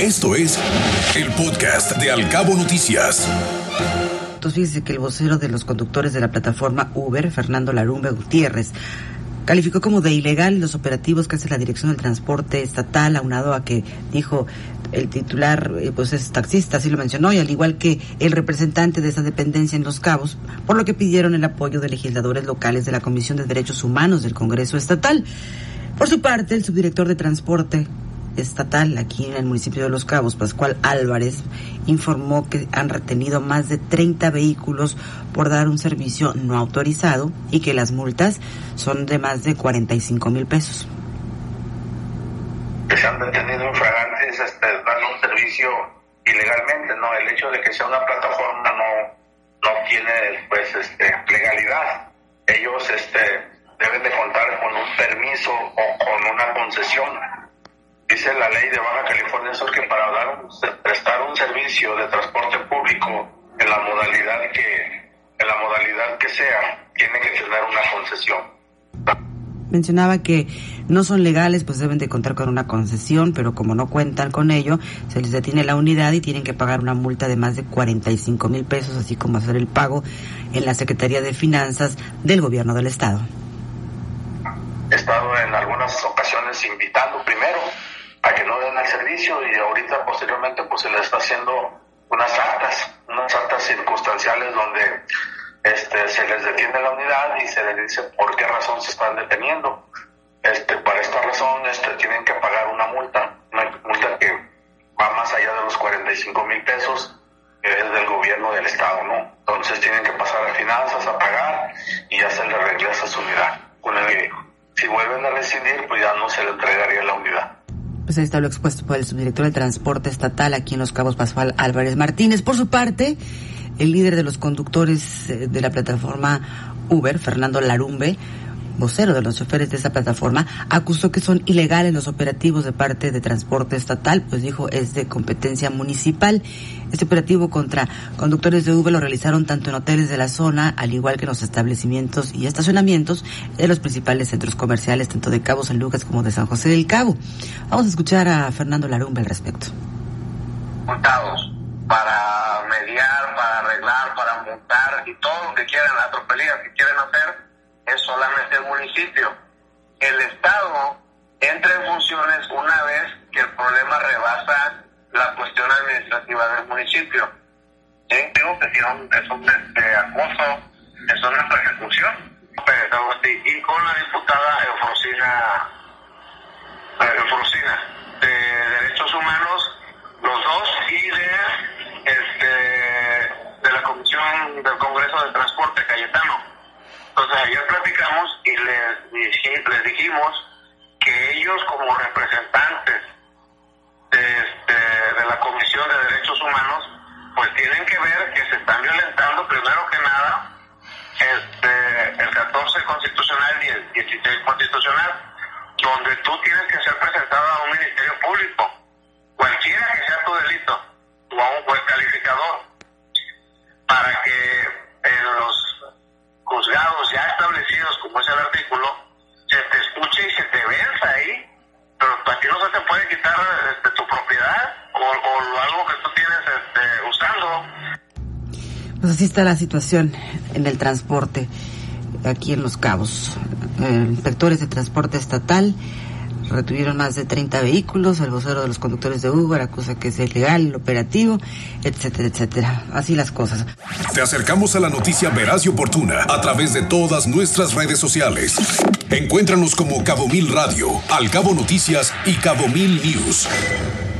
Esto es el podcast de Alcabo Noticias. Entonces fíjese que el vocero de los conductores de la plataforma Uber, Fernando Larumbe Gutiérrez, calificó como de ilegal los operativos que hace la Dirección del Transporte Estatal, aunado a que dijo el titular, eh, pues es taxista, así lo mencionó, y al igual que el representante de esa dependencia en Los Cabos, por lo que pidieron el apoyo de legisladores locales de la Comisión de Derechos Humanos del Congreso Estatal. Por su parte, el subdirector de Transporte, estatal aquí en el municipio de Los Cabos, Pascual Álvarez, informó que han retenido más de 30 vehículos por dar un servicio no autorizado y que las multas son de más de 45 mil pesos. Que se han detenido infragantes este, dando un servicio ilegalmente, ¿no? El hecho de que sea una plataforma no, no tiene pues este, legalidad. Ellos este, deben de contar con un permiso o con una concesión dice la ley de Baja California Sur que para dar prestar un servicio de transporte público en la modalidad que en la modalidad que sea tiene que tener una concesión. Mencionaba que no son legales, pues deben de contar con una concesión, pero como no cuentan con ello, se les detiene la unidad y tienen que pagar una multa de más de 45 mil pesos, así como hacer el pago en la Secretaría de Finanzas del Gobierno del Estado. He estado en algunas ocasiones invitando primero a que no den el servicio y ahorita posteriormente pues se le está haciendo unas actas, unas actas circunstanciales donde este, se les detiene la unidad y se les dice por qué razón se están deteniendo. Este, para esta razón este, tienen que pagar una multa, una multa que va más allá de los 45 mil pesos, que es del gobierno del estado, ¿no? Entonces tienen que pasar a finanzas a pagar y ya se les regresa su unidad. Si vuelven a rescindir, pues ya no se le entregaría la unidad pues ahí está expuesto por el subdirector de Transporte Estatal aquí en Los Cabos, Pascual Álvarez Martínez. Por su parte, el líder de los conductores eh, de la plataforma Uber, Fernando Larumbe, vocero de los choferes de esa plataforma, acusó que son ilegales los operativos de parte de transporte estatal, pues dijo es de competencia municipal. Este operativo contra conductores de Uber lo realizaron tanto en hoteles de la zona, al igual que en los establecimientos y estacionamientos de los principales centros comerciales, tanto de Cabo San Lucas como de San José del Cabo. Vamos a escuchar a Fernando Larumbe al respecto. Para mediar, para arreglar, para montar y todo lo que quieran, que quieren hacer es solamente el municipio. El Estado entra en funciones una vez que el problema rebasa la cuestión administrativa del municipio. Digo que si no, es un este, acoso, es una persecución. Y con la diputada Eufrosina, Eufrosina de Derechos Humanos, los dos, y de, este, de la Comisión del Congreso de Transporte, Cayetano entonces ayer platicamos y les, dijimos que ellos como representantes de, este, de la Comisión de Derechos Humanos, pues tienen que ver que se están violentando primero que nada este, el 14 constitucional y el 16 constitucional, donde tú tienes que ser presentado a un ministerio público, cualquiera que sea tu delito, o a un juez calificador, Pues así está la situación en el transporte aquí en Los Cabos. Eh, inspectores de transporte estatal retuvieron más de 30 vehículos, el vocero de los conductores de Uber acusa que es ilegal operativo, etcétera, etcétera. Así las cosas. Te acercamos a la noticia veraz y oportuna a través de todas nuestras redes sociales. Encuéntranos como Cabo Mil Radio, Al Cabo Noticias y Cabo Mil News.